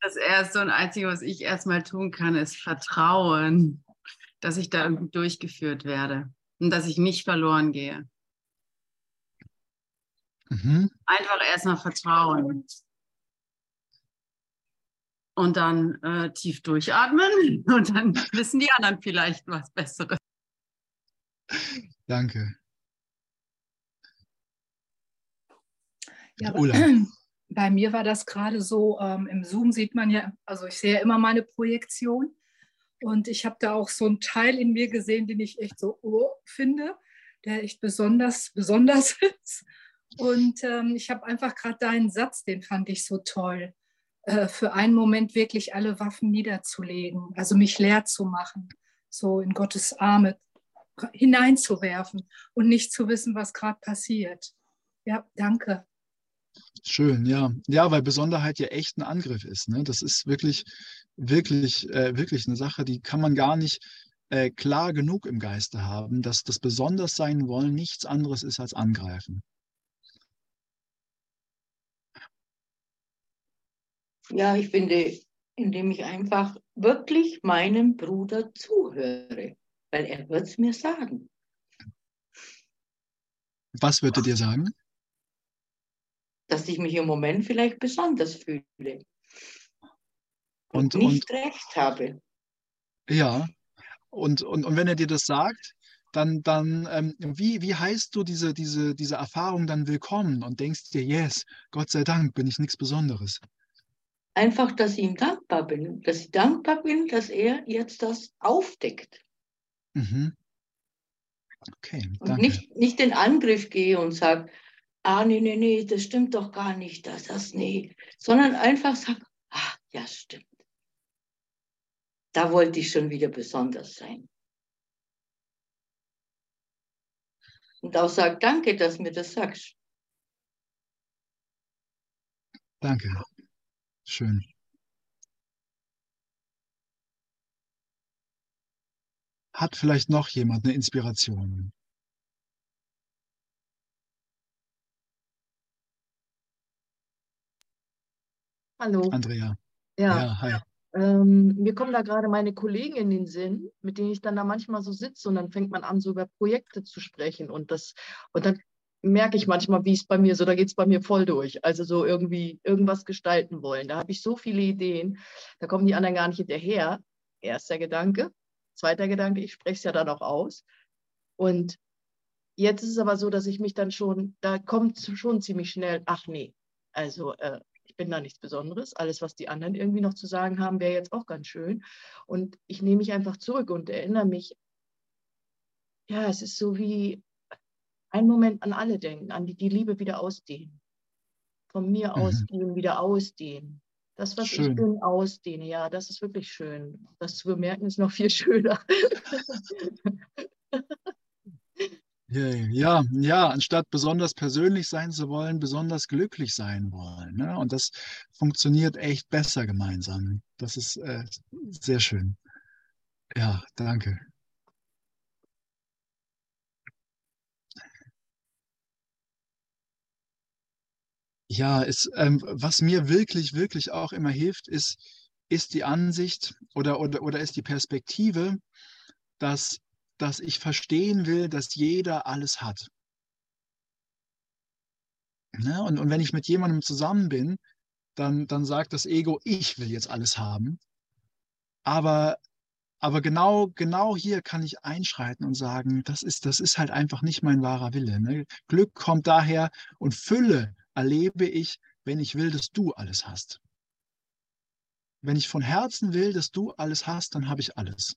das Erste und Einzige, was ich erstmal tun kann, ist Vertrauen, dass ich da irgendwie durchgeführt werde und dass ich nicht verloren gehe. Mhm. Einfach erstmal vertrauen. Und dann äh, tief durchatmen und dann wissen die anderen vielleicht was Besseres. Danke. Ja, bei mir war das gerade so, ähm, im Zoom sieht man ja, also ich sehe ja immer meine Projektion und ich habe da auch so einen Teil in mir gesehen, den ich echt so oh, finde, der echt besonders, besonders ist. Und ähm, ich habe einfach gerade deinen Satz, den fand ich so toll, äh, für einen Moment wirklich alle Waffen niederzulegen, also mich leer zu machen, so in Gottes Arme hineinzuwerfen und nicht zu wissen, was gerade passiert. Ja, danke. Schön, ja. Ja, weil Besonderheit ja echt ein Angriff ist. Ne? Das ist wirklich, wirklich, äh, wirklich eine Sache, die kann man gar nicht äh, klar genug im Geiste haben, dass das Besonderssein wollen nichts anderes ist als angreifen. Ja, ich finde, indem ich einfach wirklich meinem Bruder zuhöre weil er wird es mir sagen. Was würde dir sagen? Dass ich mich im Moment vielleicht besonders fühle. Und, und nicht und, recht habe. Ja, und, und, und wenn er dir das sagt, dann, dann ähm, wie, wie heißt du diese, diese, diese Erfahrung dann willkommen und denkst dir, yes, Gott sei Dank bin ich nichts Besonderes? Einfach, dass ich ihm dankbar bin, dass ich dankbar bin, dass er jetzt das aufdeckt. Mhm. Okay, danke. Und nicht, nicht den Angriff gehe und sage, ah, nee, nee, nee, das stimmt doch gar nicht, das, das, nee. Sondern einfach sage, ah, ja, stimmt. Da wollte ich schon wieder besonders sein. Und auch sage, danke, dass du mir das sagst. Danke. Schön. Hat vielleicht noch jemand eine Inspiration? Hallo. Andrea. Ja, ja hi. Ähm, mir kommen da gerade meine Kollegen in den Sinn, mit denen ich dann da manchmal so sitze und dann fängt man an, so über Projekte zu sprechen und das und dann merke ich manchmal, wie es bei mir so, da geht es bei mir voll durch. Also so irgendwie irgendwas gestalten wollen. Da habe ich so viele Ideen, da kommen die anderen gar nicht hinterher. Erster Gedanke. Zweiter Gedanke, ich spreche es ja dann auch aus. Und jetzt ist es aber so, dass ich mich dann schon, da kommt schon ziemlich schnell, ach nee, also äh, ich bin da nichts Besonderes. Alles, was die anderen irgendwie noch zu sagen haben, wäre jetzt auch ganz schön. Und ich nehme mich einfach zurück und erinnere mich, ja, es ist so wie ein Moment an alle denken, an die, die Liebe wieder ausdehnen. Von mir mhm. ausgehen, wieder ausdehnen. Das, was schön. ich bin, ausdehne. Ja, das ist wirklich schön. Das zu bemerken ist noch viel schöner. Ja, ja, anstatt besonders persönlich sein zu wollen, besonders glücklich sein wollen. Ne? Und das funktioniert echt besser gemeinsam. Das ist äh, sehr schön. Ja, danke. Ja, es, ähm, was mir wirklich, wirklich auch immer hilft, ist, ist die Ansicht oder, oder, oder ist die Perspektive, dass, dass ich verstehen will, dass jeder alles hat. Ne? Und, und wenn ich mit jemandem zusammen bin, dann, dann sagt das Ego, ich will jetzt alles haben. Aber, aber genau, genau hier kann ich einschreiten und sagen, das ist, das ist halt einfach nicht mein wahrer Wille. Ne? Glück kommt daher und Fülle erlebe ich, wenn ich will, dass du alles hast. Wenn ich von Herzen will, dass du alles hast, dann habe ich alles.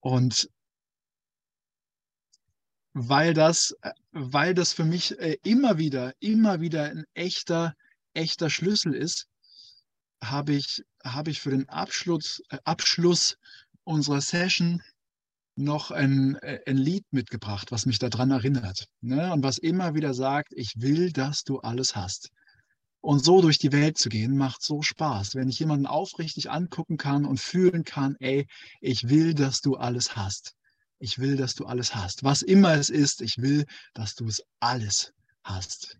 Und weil das, äh, weil das für mich äh, immer wieder, immer wieder ein echter, echter Schlüssel ist, habe ich, habe ich für den Abschluss, äh, Abschluss unserer Session noch ein, ein Lied mitgebracht, was mich daran erinnert. Ne? Und was immer wieder sagt, ich will, dass du alles hast. Und so durch die Welt zu gehen, macht so Spaß, wenn ich jemanden aufrichtig angucken kann und fühlen kann, ey, ich will, dass du alles hast. Ich will, dass du alles hast. Was immer es ist, ich will, dass du es alles hast.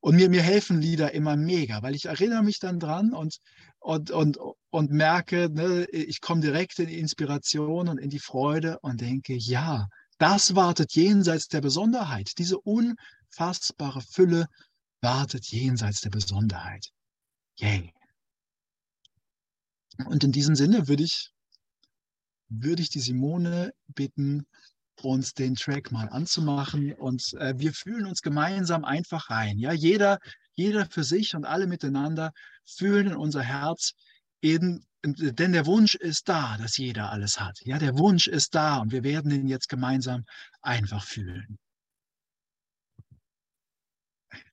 Und mir, mir helfen Lieder immer mega, weil ich erinnere mich dann dran und, und, und, und merke, ne, ich komme direkt in die Inspiration und in die Freude und denke, ja, das wartet jenseits der Besonderheit. Diese unfassbare Fülle wartet jenseits der Besonderheit. Yay. Und in diesem Sinne würde ich würde ich die Simone bitten, uns den Track mal anzumachen und äh, wir fühlen uns gemeinsam einfach rein. Ja, jeder, jeder für sich und alle miteinander fühlen in unser Herz, in, denn der Wunsch ist da, dass jeder alles hat. Ja, der Wunsch ist da und wir werden ihn jetzt gemeinsam einfach fühlen.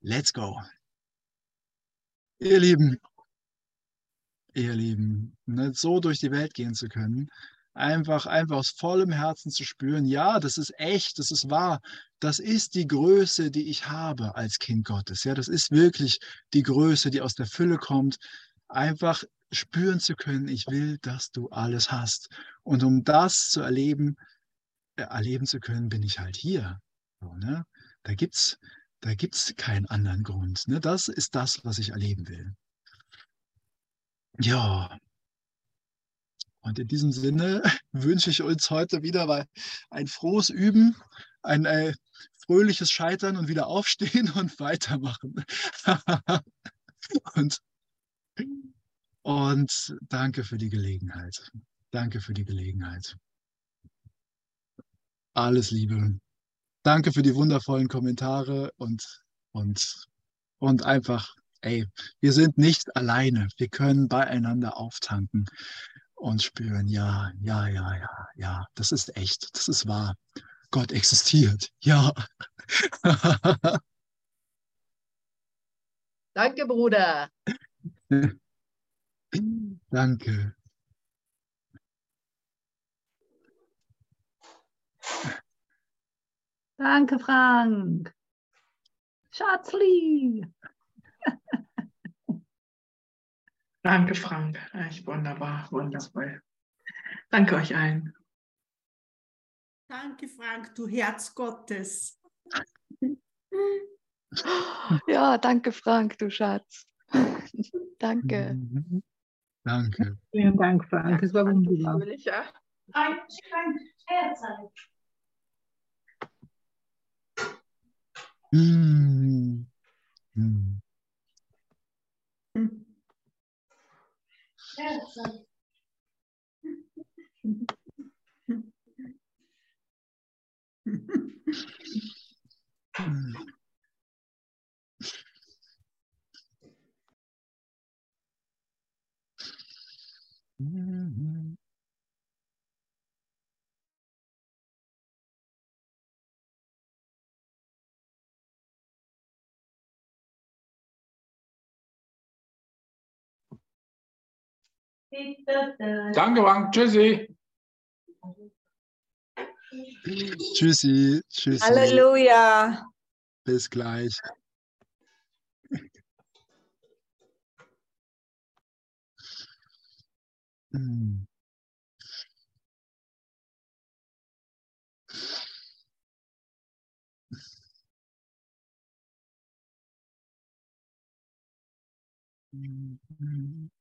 Let's go. Ihr Lieben, ihr Lieben, ne, so durch die Welt gehen zu können, einfach, einfach aus vollem Herzen zu spüren, ja, das ist echt, das ist wahr, das ist die Größe, die ich habe als Kind Gottes. Ja, das ist wirklich die Größe, die aus der Fülle kommt. Einfach spüren zu können, ich will, dass du alles hast. Und um das zu erleben, äh, erleben zu können, bin ich halt hier. So, ne? Da gibt's, da gibt's keinen anderen Grund. Ne? Das ist das, was ich erleben will. Ja, und in diesem Sinne wünsche ich uns heute wieder ein frohes Üben, ein äh, fröhliches Scheitern und wieder aufstehen und weitermachen. und, und danke für die Gelegenheit. Danke für die Gelegenheit. Alles Liebe. Danke für die wundervollen Kommentare und, und, und einfach, ey, wir sind nicht alleine. Wir können beieinander auftanken und spüren, ja, ja, ja, ja, ja, das ist echt, das ist wahr. Gott existiert, ja. Danke, Bruder. Danke. Danke, Frank. Schatzli. Danke, Frank. Echt wunderbar, wundervoll. Danke euch allen. Danke, Frank, du Herz Gottes. Ja, danke, Frank, du Schatz. danke. Danke. Vielen Dank, Frank. Es war wunderbar. Ein Herz. Mm. Mm. Mm-hmm. Danke, Wang. Tschüssi. Tschüssi. Tschüssi. Halleluja. Bis gleich. Mm-hmm.